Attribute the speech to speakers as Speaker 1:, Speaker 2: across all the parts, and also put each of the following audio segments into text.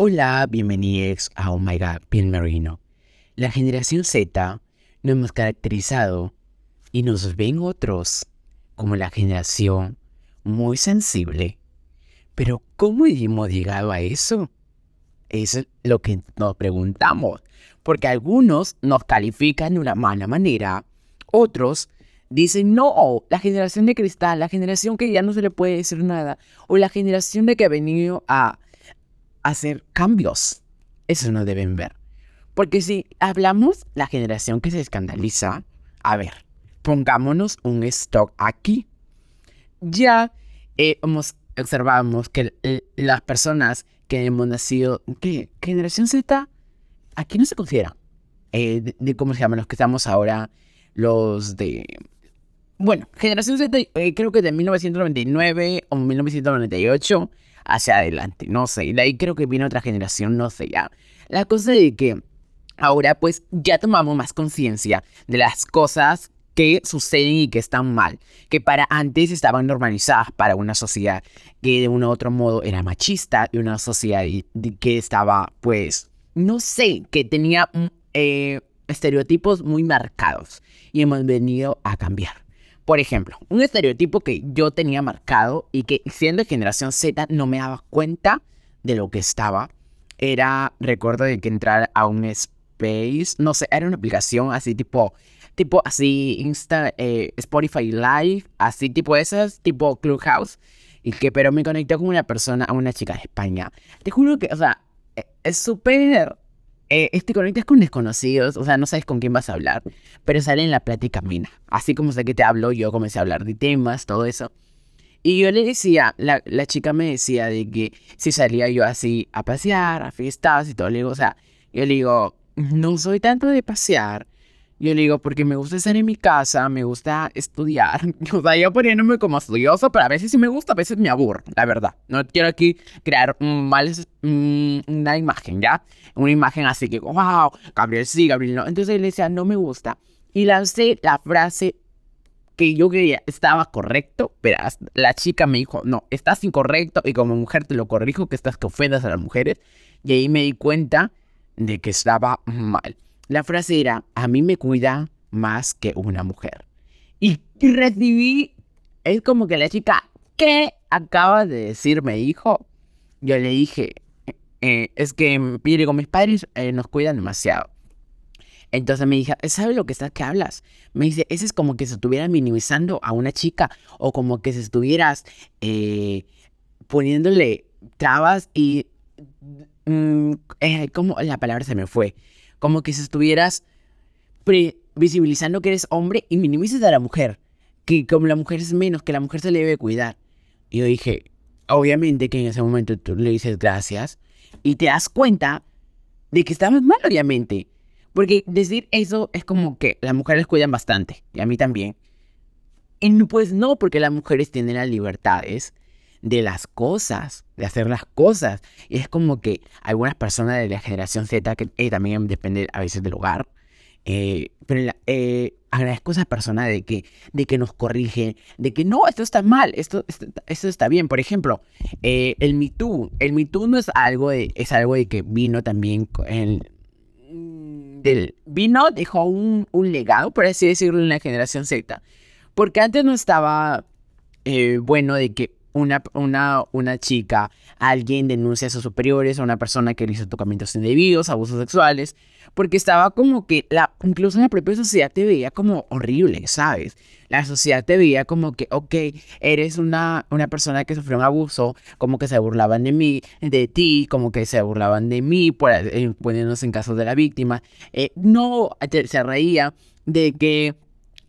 Speaker 1: Hola, bienvenidos a Oh My God, Bien Marino. La generación Z nos hemos caracterizado y nos ven otros como la generación muy sensible. Pero ¿cómo hemos llegado a eso? Es lo que nos preguntamos. Porque algunos nos califican de una mala manera, otros dicen, no, la generación de cristal, la generación que ya no se le puede decir nada, o la generación de que ha venido a hacer cambios. Eso no deben ver. Porque si hablamos la generación que se escandaliza, a ver, pongámonos un stock aquí. Ya eh, observamos que las personas que hemos nacido, ¿qué? Generación Z, aquí no se considera. Eh, de, cómo se llaman los que estamos ahora, los de... Bueno, generación Z, eh, creo que de 1999 o 1998 hacia adelante, no sé. Y de ahí creo que viene otra generación, no sé ya. La cosa de que ahora pues ya tomamos más conciencia de las cosas que suceden y que están mal, que para antes estaban normalizadas para una sociedad que de un u otro modo era machista y una sociedad que estaba pues, no sé, que tenía mm, eh, estereotipos muy marcados y hemos venido a cambiar. Por ejemplo, un estereotipo que yo tenía marcado y que siendo generación Z no me daba cuenta de lo que estaba, era, recuerdo de que entrar a un space, no sé, era una aplicación así tipo, tipo así Insta, eh, Spotify Live, así tipo esas, tipo Clubhouse, y que pero me conecté con una persona, a una chica de España. Te juro que, o sea, e, es súper eh, este conectas con desconocidos, o sea, no sabes con quién vas a hablar, pero sale en la plática mina. Así como sé que te hablo, yo comencé a hablar de temas, todo eso. Y yo le decía, la, la chica me decía de que si salía yo así a pasear, a fiestas y todo, le digo, o sea, yo le digo, no soy tanto de pasear, yo le digo, porque me gusta estar en mi casa, me gusta estudiar. O sea, yo poniéndome como estudioso, pero a veces sí me gusta, a veces me aburro, la verdad. No quiero aquí crear mal, una imagen, ¿ya? Una imagen así que, wow, Gabriel sí, Gabriel no. Entonces él decía, no me gusta. Y lancé la frase que yo creía estaba correcto, pero la chica me dijo, no, estás incorrecto y como mujer te lo corrijo, que estás que ofendas a las mujeres. Y ahí me di cuenta de que estaba mal. La frase era, a mí me cuida más que una mujer. Y recibí, es como que la chica, ¿qué acaba de decirme, hijo? Yo le dije, eh, es que, digo, mis padres eh, nos cuidan demasiado. Entonces me dije, ¿sabes lo que estás que hablas? Me dice, ese es como que se estuviera minimizando a una chica o como que se estuvieras eh, poniéndole trabas y... Mm, como la palabra se me fue como que si estuvieras visibilizando que eres hombre y minimices a la mujer, que como la mujer es menos, que la mujer se le debe cuidar. Y yo dije, obviamente que en ese momento tú le dices gracias y te das cuenta de que estabas mal, obviamente. Porque decir eso es como que las mujeres cuidan bastante, y a mí también. Y pues no, porque las mujeres tienen las libertades de las cosas, de hacer las cosas. Y es como que algunas personas de la generación Z, que eh, también depende a veces del hogar, eh, pero eh, agradezco a esas personas de que, de que nos corrigen, de que no, esto está mal, esto, esto, está bien. Por ejemplo, el Me Too. El Me Too no es algo de, es algo de que vino también el, del, vino, dejó un, un legado, por así decirlo, en la generación Z. Porque antes no estaba bueno de que una, una, una chica, alguien denuncia a sus superiores, a una persona que le hizo tocamientos indebidos, abusos sexuales, porque estaba como que, la, incluso la propia sociedad te veía como horrible, ¿sabes? La sociedad te veía como que, ok, eres una, una persona que sufrió un abuso, como que se burlaban de mí, de ti, como que se burlaban de mí, por, eh, poniéndose en casos de la víctima. Eh, no, se reía de que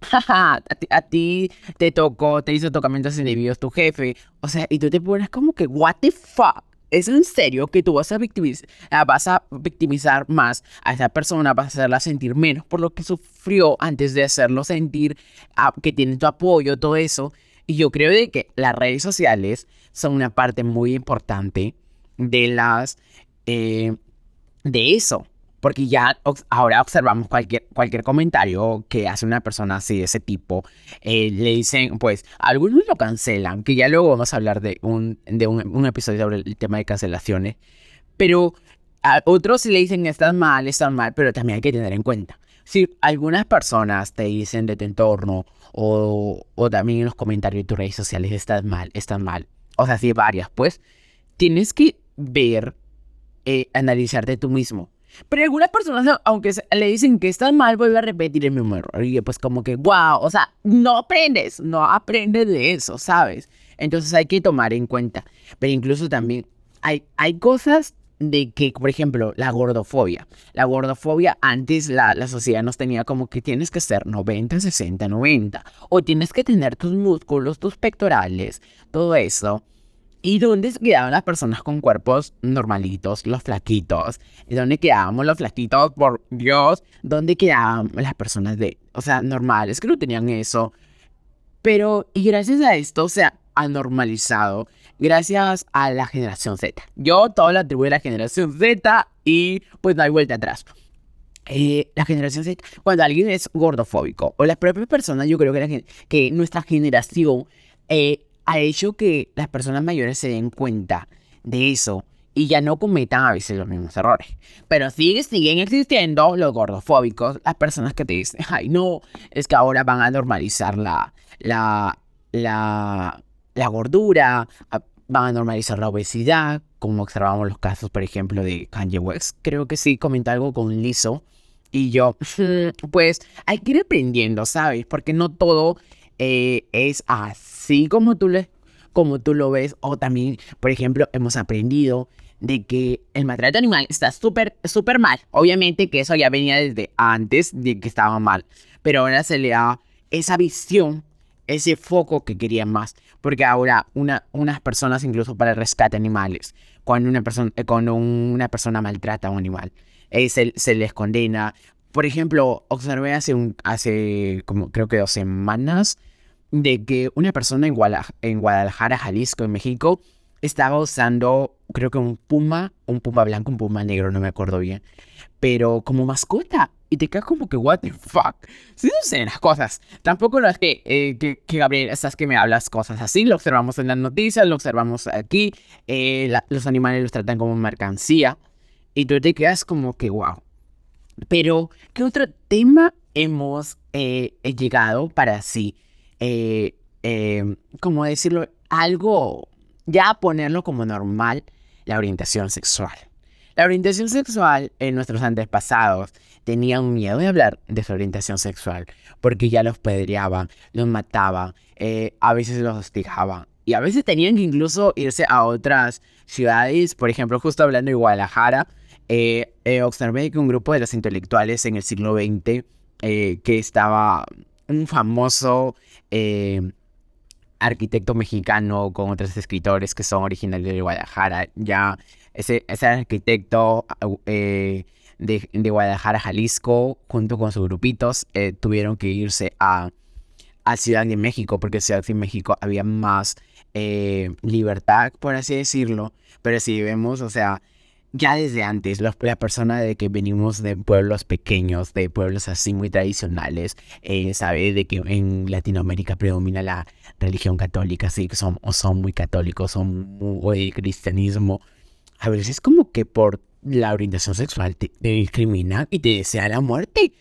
Speaker 1: jaja, a ti, te tocó, te hizo tocamientos indebidos tu jefe. O sea, y tú te pones como que, what the fuck. ¿Es en serio que tú vas a, victimizar, ah, vas a victimizar más a esa persona, vas a hacerla sentir menos por lo que sufrió antes de hacerlo sentir ah, que tiene tu apoyo, todo eso? Y yo creo de que las redes sociales son una parte muy importante de las... Eh, de eso, porque ya ahora observamos cualquier, cualquier comentario que hace una persona así de ese tipo. Eh, le dicen, pues, algunos lo cancelan, que ya luego vamos a hablar de un, de un, episodio sobre el tema de cancelaciones. Pero a otros le dicen estás mal, estás mal, pero también hay que tener en cuenta. Si algunas personas te dicen de tu entorno o, o también en los comentarios de tus redes sociales estás mal, estás mal, o sea, sí, varias, pues tienes que ver, eh, analizarte tú mismo. Pero algunas personas, aunque le dicen que estás mal, vuelve a repetir el mismo error. Y pues como que, wow, o sea, no aprendes, no aprendes de eso, ¿sabes? Entonces hay que tomar en cuenta. Pero incluso también hay, hay cosas de que, por ejemplo, la gordofobia. La gordofobia antes la, la, sociedad nos tenía como que tienes que ser 90, 60, 90. O tienes que tener tus músculos, tus pectorales, todo eso. ¿Y dónde quedaban las personas con cuerpos normalitos, los flaquitos? ¿Y dónde quedábamos los flaquitos? Por Dios, ¿dónde quedaban las personas de, o sea, normales que no tenían eso? Pero, y gracias a esto, o sea, ha normalizado gracias a la generación Z. Yo todo lo atribuyo a la generación Z y pues no hay vuelta atrás. Eh, la generación Z, cuando alguien es gordofóbico o las propias personas, yo creo que, que nuestra generación eh, ha hecho que las personas mayores se den cuenta de eso y ya no cometan a veces los mismos errores. Pero siguen, siguen existiendo los gordofóbicos, las personas que te dicen, ay no, es que ahora van a normalizar la, la, la, gordura, van a normalizar la obesidad, como observamos los casos, por ejemplo, de Kanye West. Creo que sí, comenta algo con Liso. Y yo, pues hay que ir aprendiendo, ¿sabes? Porque no todo eh, es así como tú, le, como tú lo ves. O también, por ejemplo, hemos aprendido de que el maltrato animal está súper, súper mal. Obviamente que eso ya venía desde antes de que estaba mal. Pero ahora se le da esa visión ese foco que querían más. Porque ahora una, unas personas, incluso para el rescate animales, cuando una, persona, eh, cuando una persona maltrata a un animal, eh, se, se, les condena. Por ejemplo, observé hace, un, hace como creo que dos semanas de que una persona en, Guadalajara, Jalisco, en México, estaba usando, creo que un puma, un puma blanco, un puma negro, no me acuerdo bien, pero como mascota. Y te quedas como que, what the fuck. Sí sé las cosas. Tampoco lo es que, eh, que, que, Gabriel, estás que me hablas cosas así. Lo observamos en las noticias, lo observamos aquí. Eh, los animales los tratan como mercancía. Y tú te quedas como que, wow. Pero, ¿qué otro tema hemos eh, llegado para sí? Como decirlo, algo, ya ponerlo como normal, la orientación sexual. La orientación sexual en nuestros antepasados tenían miedo de hablar de su orientación sexual porque ya los pedreaban, los mataban, eh, a veces los hostigaban y a veces tenían que incluso irse a otras ciudades. Por ejemplo, justo hablando de Guadalajara, eh, eh, observé que un grupo de los intelectuales en el siglo XX que estaba un famoso arquitecto mexicano con otros escritores que son originarios de Guadalajara, ya ese, ese arquitecto eh, de, Guadalajara, Jalisco, junto con sus grupitos, eh, tuvieron que irse a, a, Ciudad de México, porque Ciudad de México había más eh, libertad, por así decirlo. Pero si vemos, o sea, ya desde antes, la, persona de que venimos de pueblos pequeños, de pueblos así muy tradicionales, eh, sabe de que en Latinoamérica predomina la religión católica, sí, que son, son muy católicos, son muy cristianismo, a veces es como que por la orientación sexual te, discrimina y te desea la muerte.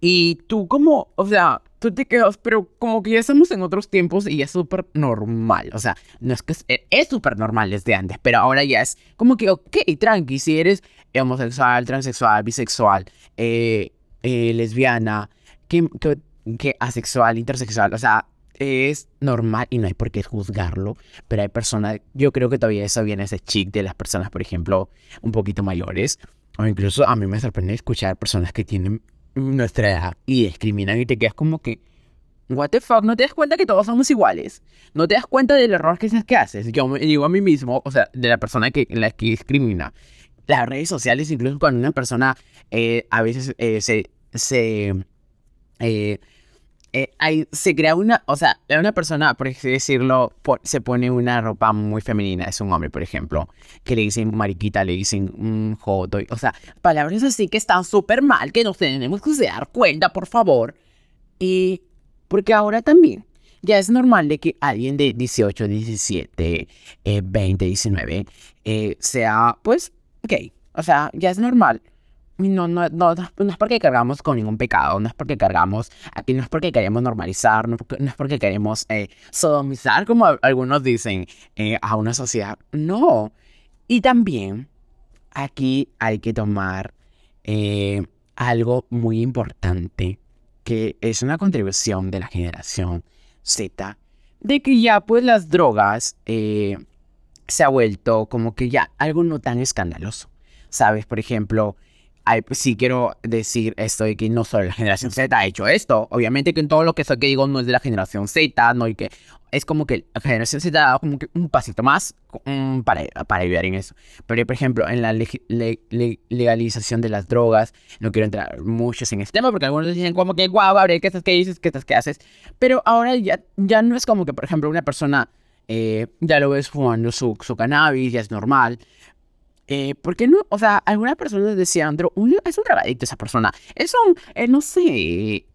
Speaker 1: Y tú como, o sea, tú te quedas, pero como que ya estamos en otros tiempos y es súper normal. O sea, no es que es súper normal desde antes, pero ahora ya es como que, ok, tranqui, si eres homosexual, transexual, bisexual, eh, eh, lesbiana, que, que asexual, intersexual, o sea, es normal y no hay por qué juzgarlo, pero hay personas, yo creo que todavía eso viene ese chic de las personas, por ejemplo, un poquito mayores, o incluso a mí me sorprende escuchar personas que tienen nuestra edad y discriminan y te quedas como que, what the fuck, no te das cuenta que todos somos iguales, no te das cuenta del error que, que haces, yo me digo a mí mismo, o sea, de la persona que, la que discrimina. Las redes sociales, incluso cuando una persona eh, a veces eh, se... se eh, eh, se crea una, o sea, una persona, por así decirlo, se pone una ropa muy femenina, es un hombre, por ejemplo, que le dicen mariquita, le dicen un joto, o sea, palabras así que están súper mal, que nos tenemos que dar cuenta, por favor. Y porque ahora también ya es normal de que alguien de 18, 17, 20, 19 sea, pues, ok, o sea, ya es normal. No, no, no, no es porque cargamos con ningún pecado, no es porque cargamos, aquí no es porque queremos normalizar, no, es porque queremos eh, sodomizar, como algunos dicen, eh, a una sociedad. No. Y también aquí hay que tomar eh, algo muy importante, que es una contribución de la generación Z, de que ya pues las drogas se ha vuelto como que ya algo no tan escandaloso. ¿Sabes? Por ejemplo, pues, sí quiero decir esto de que no solo la generación Z ha hecho esto. Obviamente que en todo lo que, que digo no es de la generación Z, no y que es como que la generación Z dado como que un pasito más para, para ayudar en eso. Pero por ejemplo, en la legalización de las drogas, no quiero entrar mucho en este tema porque algunos dicen como que guau, Gabriel, ¿qué estás que dices? ¿Qué estás que haces? Pero ahora ya, ya no es como que, por ejemplo, una persona eh, ya lo ves fumando su, su cannabis, ya es normal. Eh, ¿Por qué no? O sea, alguna persona decía, Andro, es un drogadicto esa persona. Es un, eh, no sé.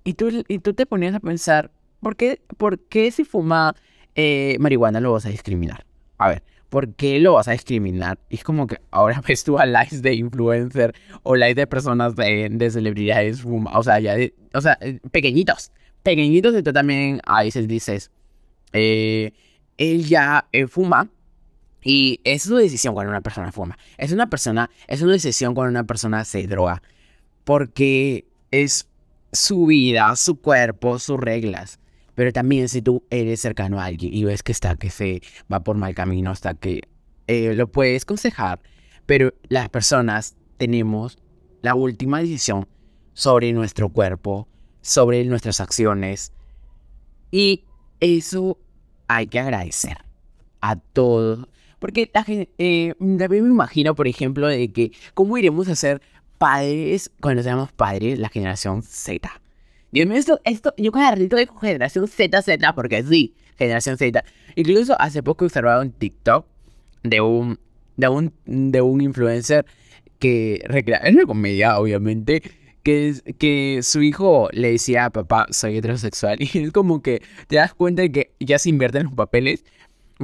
Speaker 1: Y tú, y tú te ponías a pensar, ¿por qué, por qué si fuma eh, marihuana lo vas a discriminar? A ver, ¿por qué lo vas a discriminar? Y es como que ahora ves tú a likes de influencer o likes de personas de, de celebridades fuma, o sea, ya o sea, pequeñitos, pequeñitos y tú también ahí se dices, eh él ya eh, fuma y es su decisión cuando una persona fuma. Es una persona, es una decisión cuando una persona se droga. Porque es su vida, su cuerpo, sus reglas. Pero también si tú eres cercano a alguien y ves que está, que se va por mal camino, hasta que eh, lo puedes aconsejar. Pero las personas tenemos la última decisión sobre nuestro cuerpo, sobre nuestras acciones. Y eso hay que agradecer a todos. Porque la gente, eh, también me imagino, por ejemplo, de que cómo iremos a ser padres cuando seamos padres, la generación Z. Dios mío, esto, esto yo cada ratito digo generación Z, Z, porque sí, generación Z. Incluso hace poco he observado un TikTok de un, de un, de un influencer que es una comedia, obviamente, que, que su hijo le decía papá, soy heterosexual. Y es como que te das cuenta de que ya se invierten los papeles.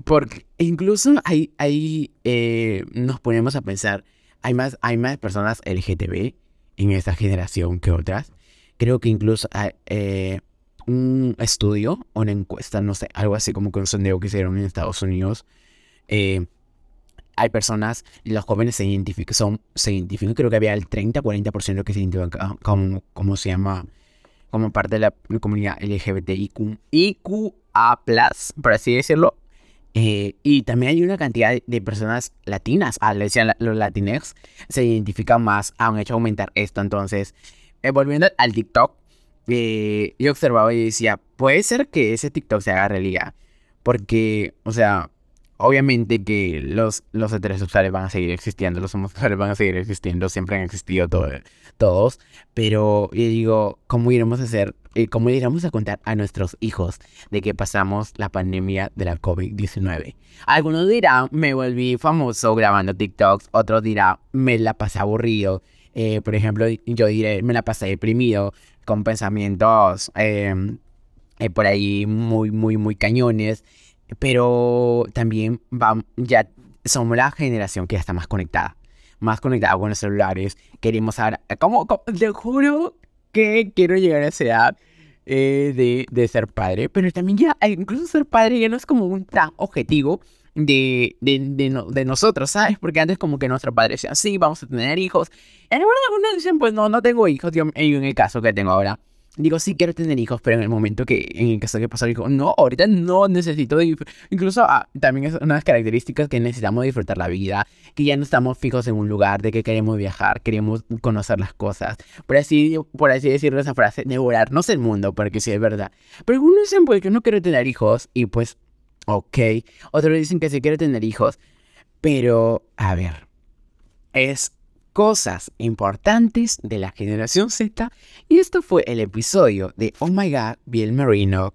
Speaker 1: Porque incluso ahí, ahí eh, nos ponemos a pensar, hay más, hay más personas LGTB en esta generación que otras. Creo que incluso eh, un estudio una encuesta, no sé, algo así como que un sondeo que hicieron en Estados Unidos, eh, hay personas, los jóvenes se identifican, son, se identifican, creo que había el 30-40% que se identifican como, como se llama, como parte de la comunidad LGBTIQ, IQA+, por así decirlo. Eh, y también hay una cantidad de, personas latinas, ah, le decían los latinex, se identifican más, han hecho aumentar esto. Entonces, eh, volviendo al TikTok, eh, yo observaba y decía, puede ser que ese TikTok se haga realidad. Porque, o sea, obviamente que los, los heterosexuales van a seguir existiendo, los homosexuales van a seguir existiendo, siempre han existido todos, pero yo digo, ¿cómo iremos a hacer, eh, cómo iremos a contar a nuestros hijos de que pasamos la pandemia de la COVID-19? Algunos dirán, me volví famoso grabando TikToks, otros dirán, me la pasé aburrido, eh, por ejemplo, yo diré, me la pasé deprimido, con pensamientos em, eh, por ahí muy, muy, muy cañones. Pero también ya somos la generación que ya está más conectada. Más conectada con los celulares. Queremos saber. ¿Cómo? Te juro que quiero llegar a esa edad eh, de, de, ser padre. Pero también ya, incluso ser padre ya no es como un tan objetivo de, de, de, nosotros, ¿sabes? Porque antes, como que nuestro padre decía, sí, vamos a tener hijos. En algunos dicen, pues no, no tengo hijos. Yo, en el caso que tengo ahora digo, sí quiero tener hijos, pero en el momento que, en el caso que pasó, digo, no, ahorita no necesito, incluso ah, también es una de las características que necesitamos disfrutar la vida, que ya no estamos fijos en un lugar, de que queremos viajar, queremos conocer las cosas, por así, por así decirlo esa frase, devorarnos el mundo, porque sí es verdad. Pero algunos dicen, pues que no quiero tener hijos, y pues, ok, otros dicen que sí quiero tener hijos, pero, a ver, es cosas importantes de la generación Z. Y esto fue el episodio de Oh My God, Bill Marino